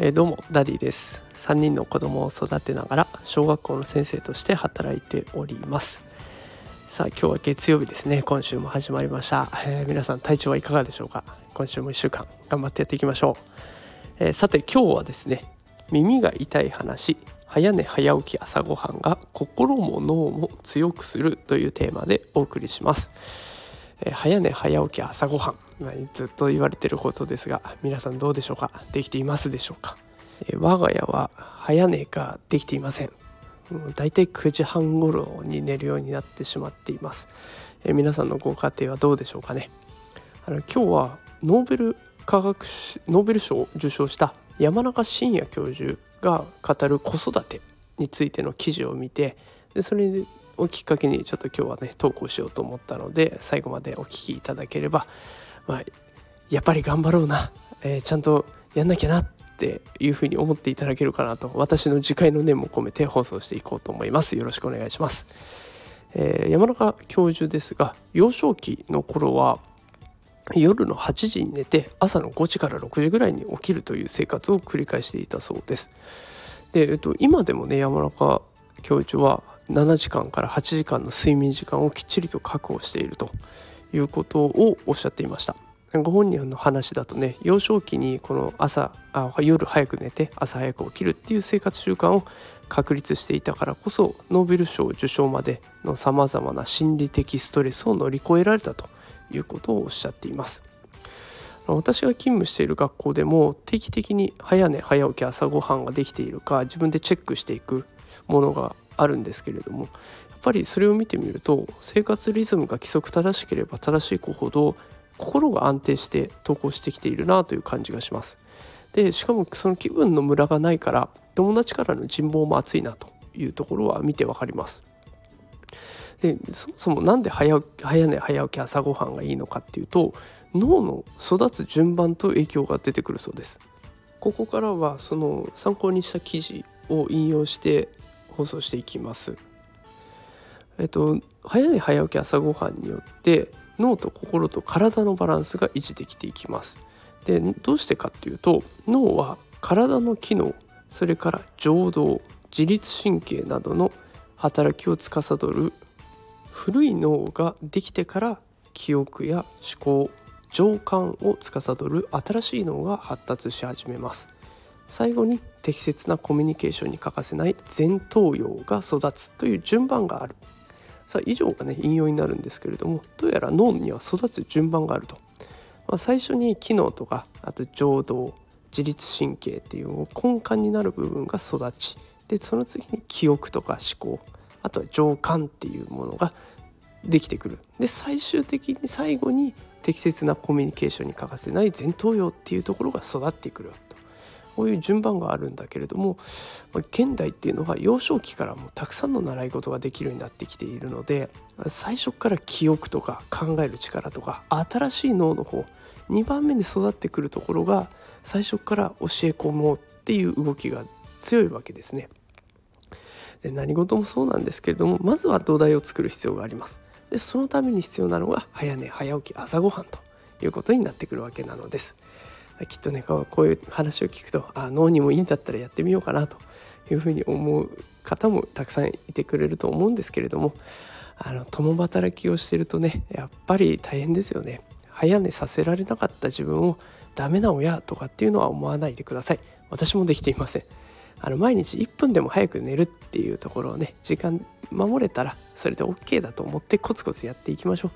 えー、どうもダディです。3人の子供を育てながら小学校の先生として働いております。さあ今日は月曜日ですね。今週も始まりました、えー、皆さん体調はいかがでしょうか？今週も1週間頑張ってやっていきましょう、えー、さて今日はですね耳が痛い話早寝早起き朝ごはんが心も脳も強くするというテーマでお送りします、えー、早寝早起き朝ごはん。ずっと言われてることですが皆さんどうでしょうか？できていますでしょうか、えー、我が家は早寝ができていません。だいたい9時半頃に寝るようになってしまっています、えー、皆さんのご家庭はどうでしょうかね？あの今日はノーベル科学ノーベル賞を受賞した山中伸也教授が語る子育てについての記事を見てでそれをきっかけにちょっと今日はね投稿しようと思ったので最後までお聞きいただければまあ、やっぱり頑張ろうな、えー、ちゃんとやんなきゃなっていうふうに思っていただけるかなと。私の次回の念も込めて放送していこうと思います。よろしくお願いします、えー、山中教授ですが幼少期の頃は夜の8時に寝て朝の5時から6時ぐらいに起きるという生活を繰り返していたそうです。で、えっと、今でもね山中教授は7時間から8時間の睡眠時間をきっちりと確保しているということをおっしゃっていました。ご本人の話だとね幼少期にこの朝あ夜早く寝て朝早く起きるっていう生活習慣を確立していたからこそノーベル賞受賞までのさまざまな心理的ストレスを乗り越えられたということをおっしゃっています。私が勤務している学校でも定期的に早寝早起き朝ごはんができているか自分でチェックしていくものがあるんですけれどもやっぱりそれを見てみると生活リズムが規則正しければ正しい子ほど心が安定して投稿してきているなという感じがします。でしかもその気分のムラがないから友達からの人望も厚いなというところは見てわかります。でそもそも何で早寝早起き朝ごはんがいいのかっていうと脳の育つ順番と影響が出てくるそうです。ここからはその参考にした記事を引用して放送していきます。えっと早寝早起き朝ごはんによって脳と心と体のバランスが維持できていきます。でどうしてかっていうと脳は体の機能それから情動自律神経などの働きを司る古い脳ができてから記憶や思考情感を司る新しい脳が発達し始めます最後に適切なコミュニケーションに欠かせない前頭葉が育つという順番がある。さあ以上がね引用になるんですけれどもどうやら脳には育つ順番があると、まあ、最初に機能とかあと情動自律神経っていう根幹になる部分が育ちでその次に記憶とか思考あとは情感っていうものができてくる。で最終的に最後に適切なコミュニケーションに欠かせない前頭葉っていうところが育ってくる。こういう順番があるんだけれども現代っていうのは幼少期からもたくさんの習い事ができるようになってきているので最初から記憶とか考える力とか新しい脳の方2番目に育ってくるところが最初から教え込もうっていう動きが強いわけですね。で何事もそうなんですけれどもまずは土台を作る必要があります。でそのために必要なのが早寝早起き朝ごはんということになってくるわけなのです。きっとねこういう話を聞くとあ脳にもいいんだったらやってみようかなというふうに思う方もたくさんいてくれると思うんですけれどもあの共働きをしてるとねやっぱり大変ですよね。早寝させられなかった自分をダメな親とかっていうのは思わないでください。私もできていません。あの毎日1分でも早く寝るっていうところをね時間守れたらそれで OK だと思ってコツコツやっていきましょう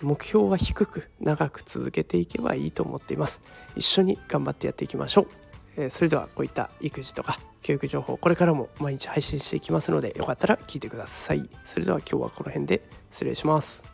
目標は低く長く続けていけばいいと思っています。一緒に頑張ってやっていきましょう、えー、それではこういった育児とか教育情報これからも毎日配信していきますのでよかったら聞いてください。それでは今日はこの辺で失礼します。